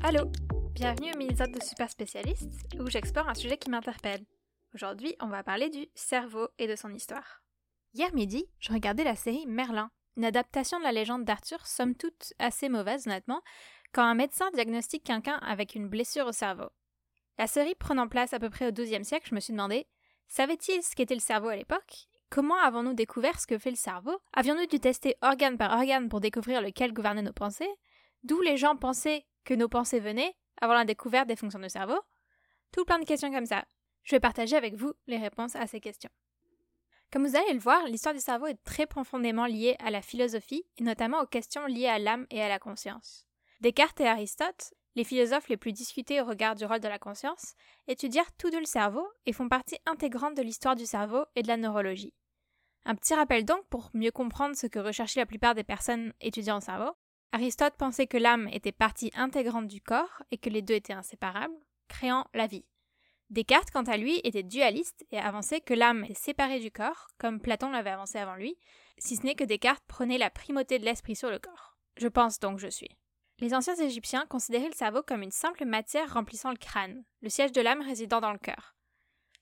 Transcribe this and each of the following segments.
Allô, bienvenue au mini de Super Spécialiste où j'explore un sujet qui m'interpelle. Aujourd'hui, on va parler du cerveau et de son histoire. Hier midi, je regardais la série Merlin, une adaptation de la légende d'Arthur, somme toute assez mauvaise honnêtement, quand un médecin diagnostique quelqu'un avec une blessure au cerveau. La série prenant place à peu près au XIIe siècle, je me suis demandé savait-il ce qu'était le cerveau à l'époque? Comment avons-nous découvert ce que fait le cerveau? Avions-nous dû tester organe par organe pour découvrir lequel gouvernait nos pensées? D'où les gens pensaient que nos pensées venaient avant la découverte des fonctions du cerveau Tout plein de questions comme ça. Je vais partager avec vous les réponses à ces questions. Comme vous allez le voir, l'histoire du cerveau est très profondément liée à la philosophie et notamment aux questions liées à l'âme et à la conscience. Descartes et Aristote, les philosophes les plus discutés au regard du rôle de la conscience, étudièrent tous deux le cerveau et font partie intégrante de l'histoire du cerveau et de la neurologie. Un petit rappel donc pour mieux comprendre ce que recherchaient la plupart des personnes étudiant le cerveau. Aristote pensait que l'âme était partie intégrante du corps et que les deux étaient inséparables, créant la vie. Descartes, quant à lui, était dualiste et avançait que l'âme est séparée du corps, comme Platon l'avait avancé avant lui, si ce n'est que Descartes prenait la primauté de l'esprit sur le corps. Je pense donc je suis. Les anciens Égyptiens considéraient le cerveau comme une simple matière remplissant le crâne, le siège de l'âme résidant dans le cœur.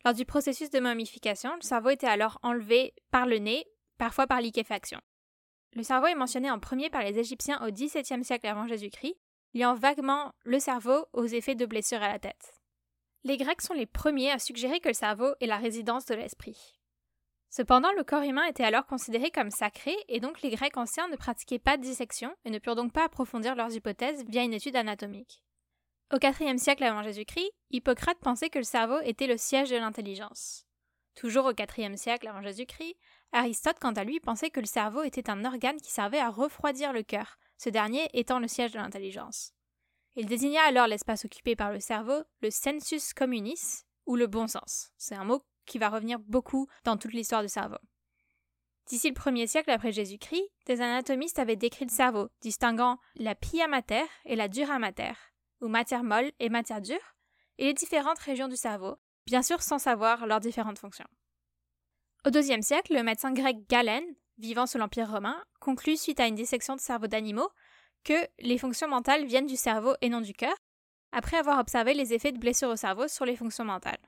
Lors du processus de momification, le cerveau était alors enlevé par le nez, parfois par liquéfaction. Le cerveau est mentionné en premier par les Égyptiens au XVIIe siècle avant Jésus-Christ, liant vaguement le cerveau aux effets de blessures à la tête. Les Grecs sont les premiers à suggérer que le cerveau est la résidence de l'esprit. Cependant, le corps humain était alors considéré comme sacré, et donc les Grecs anciens ne pratiquaient pas de dissection et ne purent donc pas approfondir leurs hypothèses via une étude anatomique. Au IVe siècle avant Jésus-Christ, Hippocrate pensait que le cerveau était le siège de l'intelligence. Toujours au IVe siècle avant Jésus-Christ, Aristote, quant à lui, pensait que le cerveau était un organe qui servait à refroidir le cœur, ce dernier étant le siège de l'intelligence. Il désigna alors l'espace occupé par le cerveau le sensus communis, ou le bon sens. C'est un mot qui va revenir beaucoup dans toute l'histoire du cerveau. D'ici le 1er siècle après Jésus-Christ, des anatomistes avaient décrit le cerveau, distinguant la pia mater et la dura mater, ou matière molle et matière dure, et les différentes régions du cerveau, bien sûr sans savoir leurs différentes fonctions. Au IIe siècle, le médecin grec Galen, vivant sous l'Empire romain, conclut suite à une dissection de cerveau d'animaux que les fonctions mentales viennent du cerveau et non du cœur, après avoir observé les effets de blessures au cerveau sur les fonctions mentales.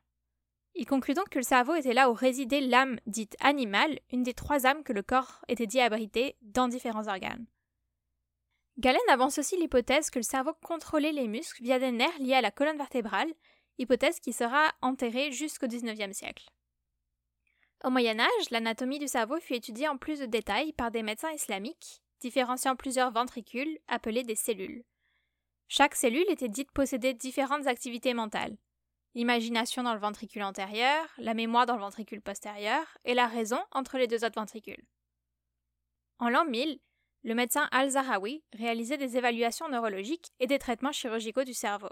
Il conclut donc que le cerveau était là où résidait l'âme dite animale, une des trois âmes que le corps était dit abriter dans différents organes. Galen avance aussi l'hypothèse que le cerveau contrôlait les muscles via des nerfs liés à la colonne vertébrale, hypothèse qui sera enterrée jusqu'au XIXe siècle. Au Moyen Âge, l'anatomie du cerveau fut étudiée en plus de détails par des médecins islamiques, différenciant plusieurs ventricules appelés des cellules. Chaque cellule était dite posséder différentes activités mentales. L'imagination dans le ventricule antérieur, la mémoire dans le ventricule postérieur et la raison entre les deux autres ventricules. En l'an 1000, le médecin Al-Zahawi réalisait des évaluations neurologiques et des traitements chirurgicaux du cerveau.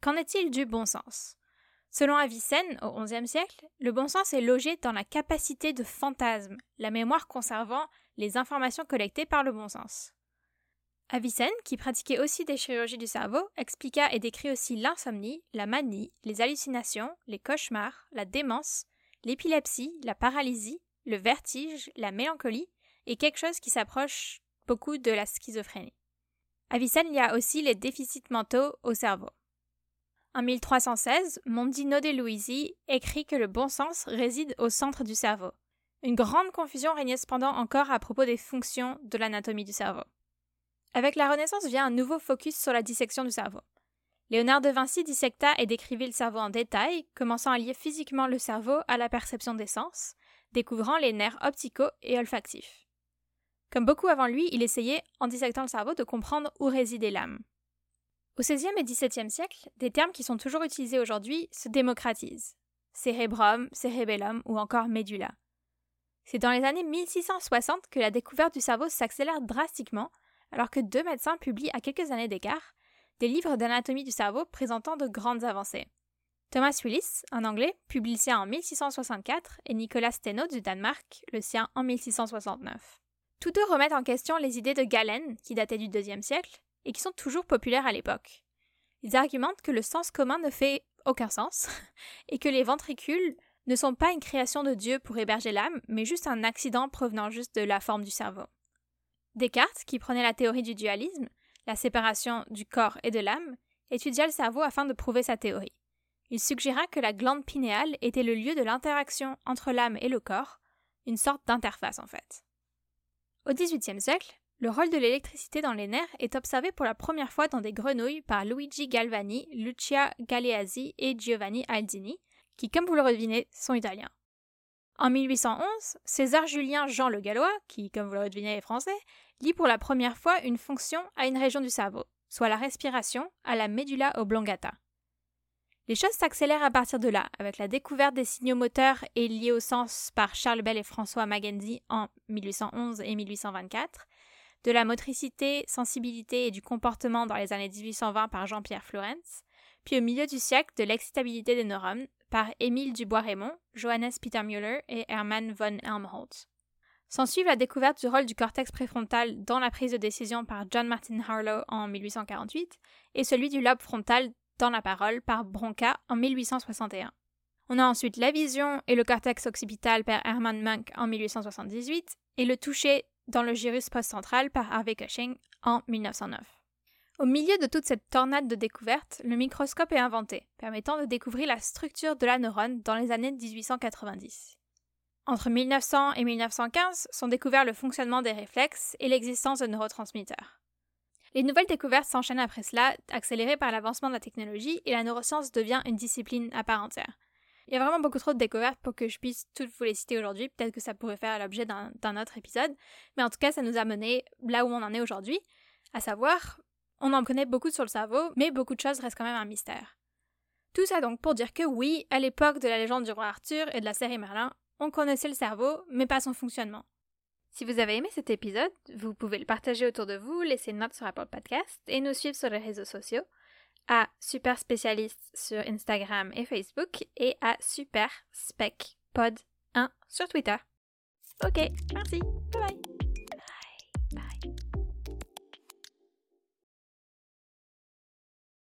Qu'en est-il du bon sens? Selon Avicenne, au XIe siècle, le bon sens est logé dans la capacité de fantasme, la mémoire conservant les informations collectées par le bon sens. Avicenne, qui pratiquait aussi des chirurgies du cerveau, expliqua et décrit aussi l'insomnie, la manie, les hallucinations, les cauchemars, la démence, l'épilepsie, la paralysie, le vertige, la mélancolie, et quelque chose qui s'approche beaucoup de la schizophrénie. Avicenne y a aussi les déficits mentaux au cerveau. En 1316, Mondino de Luisi écrit que le bon sens réside au centre du cerveau. Une grande confusion régnait cependant encore à propos des fonctions de l'anatomie du cerveau. Avec la Renaissance vient un nouveau focus sur la dissection du cerveau. Léonard de Vinci dissecta et décrivit le cerveau en détail, commençant à lier physiquement le cerveau à la perception des sens, découvrant les nerfs opticaux et olfactifs. Comme beaucoup avant lui, il essayait, en dissectant le cerveau, de comprendre où résidait l'âme. Au XVIe et XVIIe siècle, des termes qui sont toujours utilisés aujourd'hui se démocratisent. Cérébrum, cérébellum ou encore médula. C'est dans les années 1660 que la découverte du cerveau s'accélère drastiquement, alors que deux médecins publient à quelques années d'écart des livres d'anatomie du cerveau présentant de grandes avancées. Thomas Willis, un anglais, publie le sien en 1664 et Nicolas Steno du Danemark le sien en 1669. Tous deux remettent en question les idées de Galen, qui dataient du IIe siècle, et qui sont toujours populaires à l'époque. Ils argumentent que le sens commun ne fait aucun sens, et que les ventricules ne sont pas une création de Dieu pour héberger l'âme, mais juste un accident provenant juste de la forme du cerveau. Descartes, qui prenait la théorie du dualisme, la séparation du corps et de l'âme, étudia le cerveau afin de prouver sa théorie. Il suggéra que la glande pinéale était le lieu de l'interaction entre l'âme et le corps, une sorte d'interface en fait. Au XVIIIe siècle, le rôle de l'électricité dans les nerfs est observé pour la première fois dans des grenouilles par Luigi Galvani, Lucia Galeazzi et Giovanni Aldini, qui, comme vous le devinez, sont italiens. En 1811, César Julien Jean le Gallois, qui, comme vous le devinez, est français, lit pour la première fois une fonction à une région du cerveau, soit la respiration, à la medulla oblongata. Les choses s'accélèrent à partir de là, avec la découverte des signaux moteurs et liés au sens par Charles Bell et François Magendie en 1811 et 1824, de la motricité, sensibilité et du comportement dans les années 1820 par Jean-Pierre Florenz, puis au milieu du siècle de l'excitabilité des neurones par Émile Dubois-Raymond, Johannes Peter Müller et Hermann von Helmholtz. S'ensuit la découverte du rôle du cortex préfrontal dans la prise de décision par John Martin Harlow en 1848 et celui du lobe frontal dans la parole par Bronca en 1861. On a ensuite la vision et le cortex occipital par Hermann Munk en 1878 et le toucher dans le gyrus postcentral par Harvey Cushing en 1909. Au milieu de toute cette tornade de découvertes, le microscope est inventé, permettant de découvrir la structure de la neurone dans les années 1890. Entre 1900 et 1915 sont découverts le fonctionnement des réflexes et l'existence de neurotransmetteurs. Les nouvelles découvertes s'enchaînent après cela, accélérées par l'avancement de la technologie, et la neuroscience devient une discipline à part entière. Il y a vraiment beaucoup trop de découvertes pour que je puisse toutes vous les citer aujourd'hui. Peut-être que ça pourrait faire l'objet d'un autre épisode. Mais en tout cas, ça nous a mené là où on en est aujourd'hui. À savoir, on en connaît beaucoup sur le cerveau, mais beaucoup de choses restent quand même un mystère. Tout ça donc pour dire que oui, à l'époque de la légende du roi Arthur et de la série Merlin, on connaissait le cerveau, mais pas son fonctionnement. Si vous avez aimé cet épisode, vous pouvez le partager autour de vous, laisser une note sur Apple Podcast et nous suivre sur les réseaux sociaux à Super Spécialiste sur Instagram et Facebook et à Super Spec Pod 1 sur Twitter. Ok, merci. Bye bye.